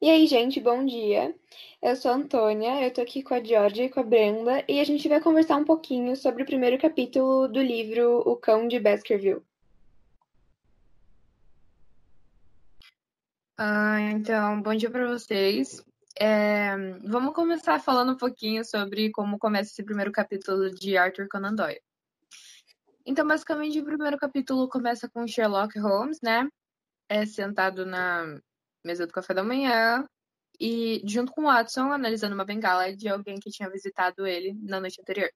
E aí, gente, bom dia. Eu sou a Antônia, eu tô aqui com a Georgia e com a Brenda, e a gente vai conversar um pouquinho sobre o primeiro capítulo do livro O Cão de Baskerville. Ah, então, bom dia para vocês. É, vamos começar falando um pouquinho sobre como começa esse primeiro capítulo de Arthur Conan Doyle. Então, basicamente, o primeiro capítulo começa com Sherlock Holmes, né? É sentado na mesa do café da manhã e junto com o Watson analisando uma bengala de alguém que tinha visitado ele na noite anterior.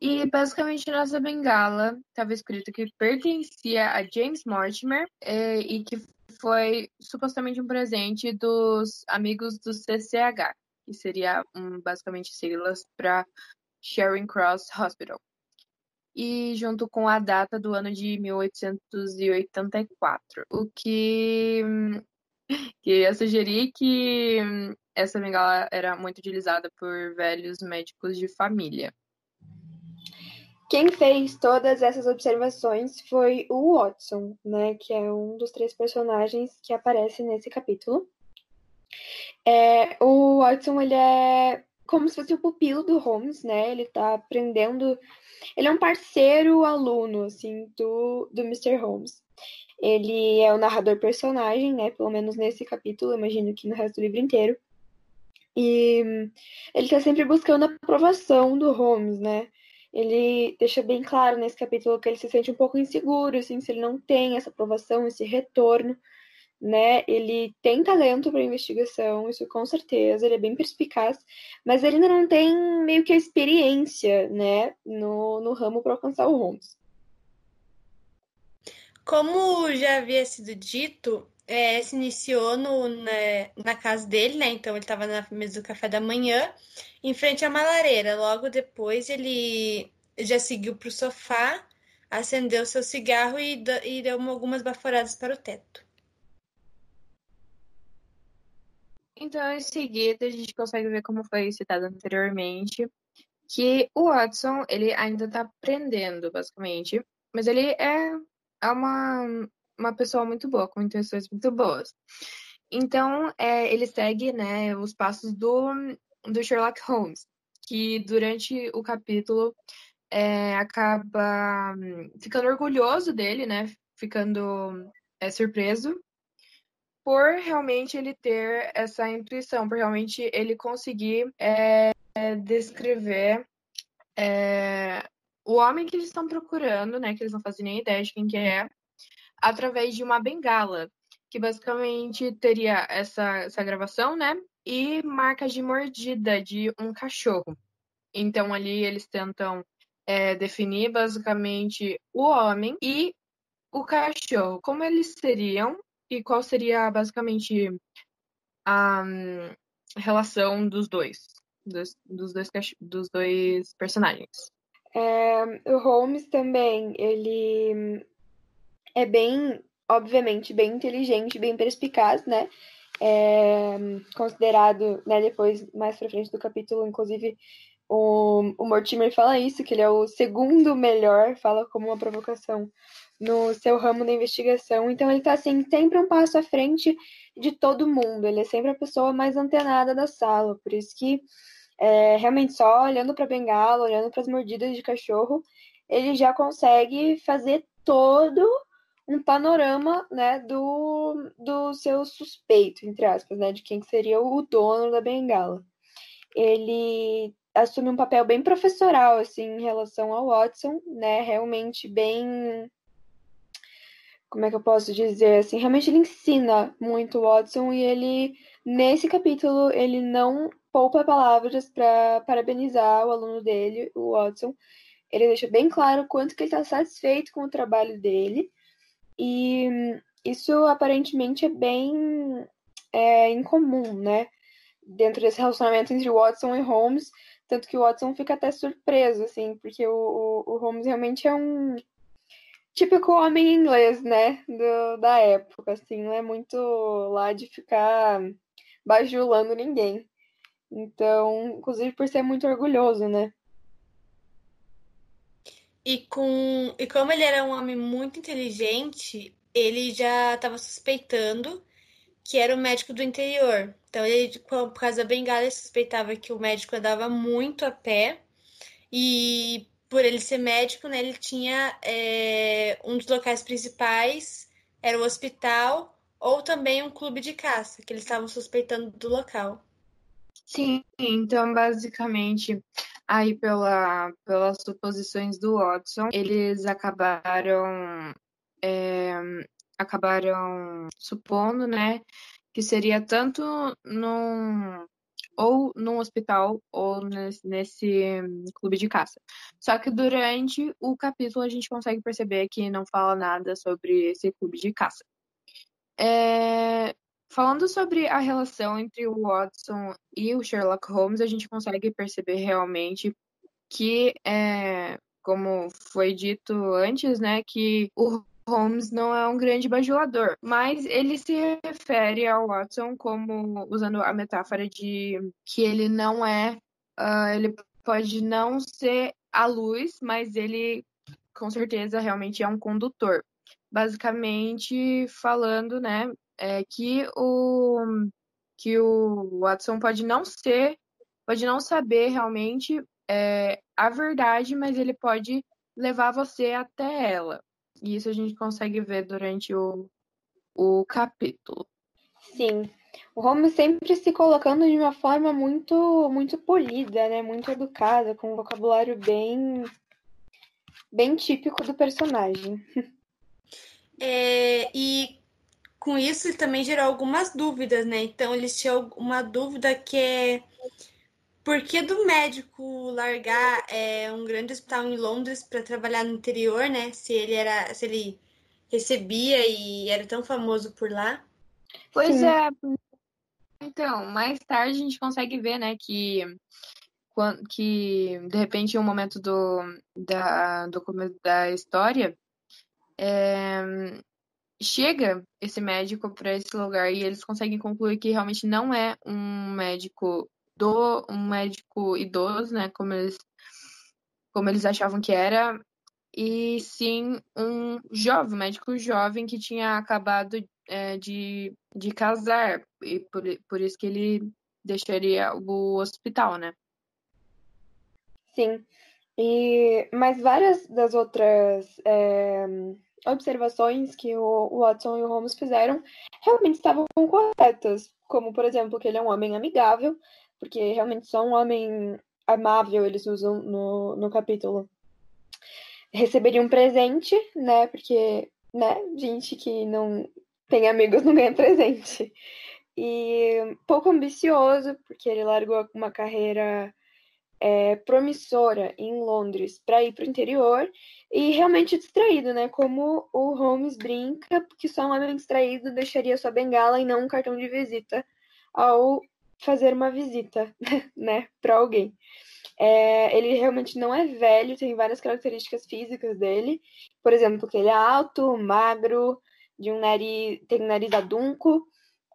E basicamente nessa bengala estava escrito que pertencia a James Mortimer e, e que foi supostamente um presente dos amigos do CCH, que seria um, basicamente siglas para Charing Cross Hospital. E junto com a data do ano de 1884, o que que ia sugerir que essa bengala era muito utilizada por velhos médicos de família. Quem fez todas essas observações foi o Watson, né, que é um dos três personagens que aparece nesse capítulo. É, o Watson ele é como se fosse o pupilo do Holmes, né? Ele tá aprendendo. Ele é um parceiro aluno, assim, do, do Mr. Holmes. Ele é o narrador personagem, né? Pelo menos nesse capítulo, imagino que no resto do livro inteiro. E ele tá sempre buscando a aprovação do Holmes, né? Ele deixa bem claro nesse capítulo que ele se sente um pouco inseguro, assim, se ele não tem essa aprovação, esse retorno, né? Ele tem talento para investigação, isso com certeza, ele é bem perspicaz, mas ele ainda não tem meio que a experiência, né, no, no ramo para alcançar o Holmes. Como já havia sido dito, é, se iniciou no, na, na, casa dele, né? Então ele estava na mesa do café da manhã, em frente à malareira. Logo depois ele já seguiu para o sofá, acendeu seu cigarro e, e deu algumas baforadas para o teto. Então, em seguida, a gente consegue ver como foi citado anteriormente, que o Watson, ele ainda está aprendendo, basicamente, mas ele é é uma, uma pessoa muito boa, com intenções muito boas. Então, é, ele segue né, os passos do, do Sherlock Holmes, que durante o capítulo é, acaba ficando orgulhoso dele, né? Ficando é, surpreso por realmente ele ter essa intuição, por realmente ele conseguir é, descrever é, o homem que eles estão procurando, né, que eles não fazem nem ideia de quem que é, através de uma bengala, que basicamente teria essa, essa gravação, né, e marcas de mordida de um cachorro. Então ali eles tentam é, definir basicamente o homem e o cachorro, como eles seriam e qual seria basicamente a um, relação dos dois, dos, dos, dois, dos dois personagens. É, o Holmes também, ele é bem, obviamente, bem inteligente, bem perspicaz, né? É, considerado, né, depois, mais pra frente do capítulo, inclusive, o, o Mortimer fala isso, que ele é o segundo melhor, fala como uma provocação no seu ramo da investigação. Então ele tá assim, sempre um passo à frente de todo mundo. Ele é sempre a pessoa mais antenada da sala. Por isso que é, realmente só olhando para a bengala, olhando para as mordidas de cachorro, ele já consegue fazer todo um panorama, né, do, do seu suspeito, entre aspas, né, de quem seria o dono da bengala. Ele assume um papel bem professoral, assim, em relação ao Watson, né, realmente bem como é que eu posso dizer assim, realmente ele ensina muito o Watson e ele nesse capítulo ele não poupa palavras para parabenizar o aluno dele, o Watson. Ele deixa bem claro o quanto que ele está satisfeito com o trabalho dele e isso aparentemente é bem é, incomum, né? Dentro desse relacionamento entre Watson e Holmes, tanto que o Watson fica até surpreso, assim, porque o, o Holmes realmente é um típico homem inglês, né, do, da época, assim, não é muito lá de ficar bajulando ninguém. Então, inclusive por ser muito orgulhoso, né? E, com, e como ele era um homem muito inteligente, ele já estava suspeitando que era o médico do interior. Então, ele, por causa da bengala, ele suspeitava que o médico andava muito a pé. E por ele ser médico, né, ele tinha é, um dos locais principais, era o hospital, ou também um clube de caça, que eles estavam suspeitando do local. Sim, então basicamente aí pela, pelas suposições do Watson, eles acabaram é, acabaram supondo, né, que seria tanto num ou num hospital ou nesse, nesse clube de caça. Só que durante o capítulo a gente consegue perceber que não fala nada sobre esse clube de caça. É, falando sobre a relação entre o Watson e o Sherlock Holmes, a gente consegue perceber realmente que, é, como foi dito antes, né, que o Holmes não é um grande bajulador, mas ele se refere ao Watson como usando a metáfora de que ele não é, uh, ele pode não ser a luz, mas ele com certeza realmente é um condutor. Basicamente falando, né, é que o que o Watson pode não ser, pode não saber realmente é, a verdade, mas ele pode levar você até ela. E isso a gente consegue ver durante o, o capítulo. Sim. O Holmes sempre se colocando de uma forma muito muito polida, né? Muito educada, com um vocabulário bem bem típico do personagem. É, e com isso ele também gerou algumas dúvidas, né? Então eles tinham uma dúvida que é por que do médico largar é, um grande hospital em Londres para trabalhar no interior, né? Se ele era, se ele recebia e era tão famoso por lá. Pois Sim. é. Então, mais tarde a gente consegue ver, né, que que de repente em um momento do da do começo da história é, chega esse médico para esse lugar e eles conseguem concluir que realmente não é um médico do um médico idoso, né, como eles como eles achavam que era, e sim um jovem, médico jovem que tinha acabado é, de, de casar, e por, por isso que ele deixaria o hospital, né? Sim. E, mas várias das outras é, observações que o Watson e o Holmes fizeram realmente estavam corretas, como, por exemplo, que ele é um homem amigável, porque realmente só um homem amável eles usam no, no capítulo. Receberia um presente, né? Porque, né, gente que não tem amigos não ganha presente. E pouco ambicioso, porque ele largou uma carreira é, promissora em Londres para ir para o interior e realmente distraído, né? Como o Holmes brinca, porque só um homem distraído deixaria sua bengala e não um cartão de visita ao fazer uma visita, né, para alguém. É, ele realmente não é velho, tem várias características físicas dele. Por exemplo, que ele é alto, magro, de um nariz, tem um nariz adunco.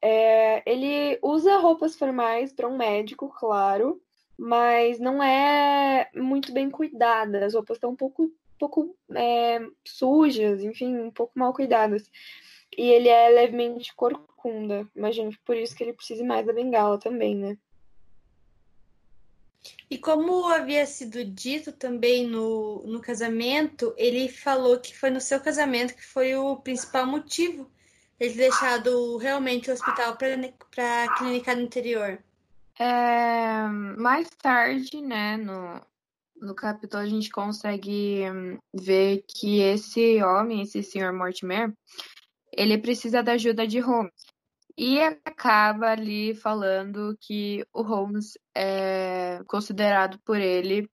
É, ele usa roupas formais para um médico, claro, mas não é muito bem cuidada. As roupas estão um pouco, pouco é, sujas, enfim, um pouco mal cuidadas. E ele é levemente corcunda. Imagino que por isso que ele precise mais da bengala também, né? E como havia sido dito também no, no casamento, ele falou que foi no seu casamento que foi o principal motivo ele deixado realmente o hospital para clínica no interior. É, mais tarde, né, no, no capítulo, a gente consegue ver que esse homem, esse senhor Mortimer, ele precisa da ajuda de Holmes. E acaba ali falando que o Holmes é considerado por ele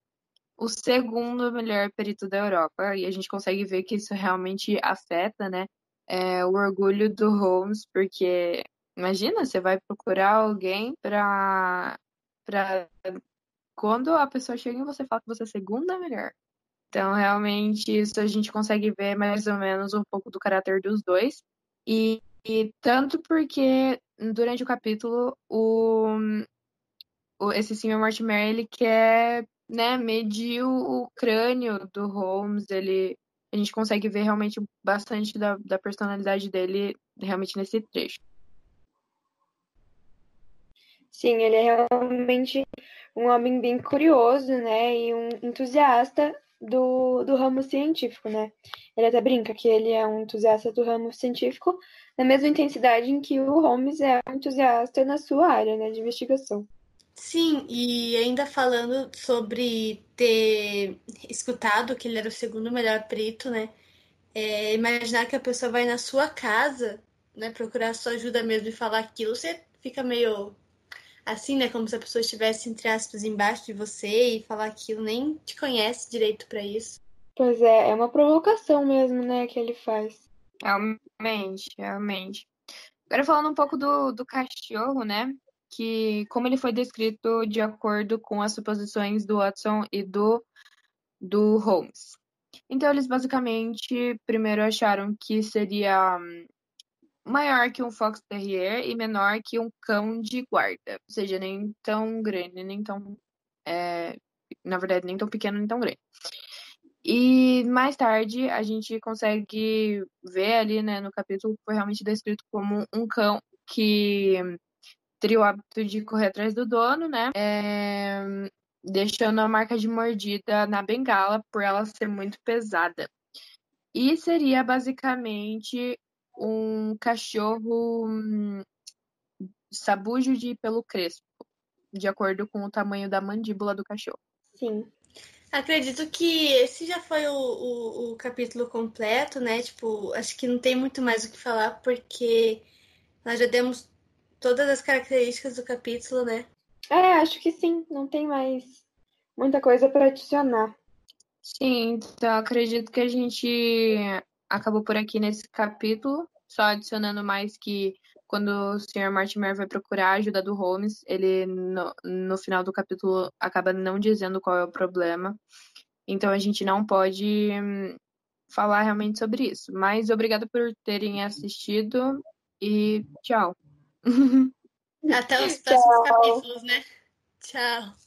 o segundo melhor perito da Europa. E a gente consegue ver que isso realmente afeta, né? É, o orgulho do Holmes, porque imagina, você vai procurar alguém para para quando a pessoa chega e você fala que você é a segunda melhor. Então, realmente, isso a gente consegue ver mais ou menos um pouco do caráter dos dois. E, e tanto porque durante o capítulo o, o esse Sr. Mortimer ele quer né, medir o, o crânio do Holmes, ele a gente consegue ver realmente bastante da, da personalidade dele realmente nesse trecho. Sim, ele é realmente um homem bem curioso, né? E um entusiasta do, do ramo científico, né? Ele até brinca que ele é um entusiasta do ramo científico na mesma intensidade em que o Holmes é um entusiasta na sua área, né, de investigação. Sim, e ainda falando sobre ter escutado que ele era o segundo melhor perito, né? É, imaginar que a pessoa vai na sua casa, né, procurar sua ajuda mesmo e falar aquilo, você fica meio assim, né? Como se a pessoa estivesse, entre aspas, embaixo de você e falar aquilo, nem te conhece direito para isso. Pois é, é uma provocação mesmo, né, que ele faz. Realmente, realmente. Agora falando um pouco do, do cachorro, né? Que como ele foi descrito de acordo com as suposições do Watson e do, do Holmes. Então eles basicamente primeiro acharam que seria maior que um Fox Terrier e menor que um cão de guarda. Ou seja, nem tão grande, nem tão. É, na verdade, nem tão pequeno, nem tão grande. E mais tarde a gente consegue ver ali, né, no capítulo que foi realmente descrito como um cão que teria o hábito de correr atrás do dono, né? É, deixando a marca de mordida na bengala por ela ser muito pesada. E seria basicamente um cachorro hum, sabujo de pelo crespo, de acordo com o tamanho da mandíbula do cachorro. Sim. Acredito que esse já foi o, o, o, capítulo completo, né? Tipo, acho que não tem muito mais o que falar, porque nós já demos todas as características do capítulo, né? É, acho que sim, não tem mais muita coisa para adicionar. Sim, então acredito que a gente acabou por aqui nesse capítulo, só adicionando mais que quando o Sr. Mortimer vai procurar a ajuda do Holmes, ele no, no final do capítulo acaba não dizendo qual é o problema. Então a gente não pode hum, falar realmente sobre isso. Mas obrigada por terem assistido e tchau. Até os próximos tchau. capítulos, né? Tchau.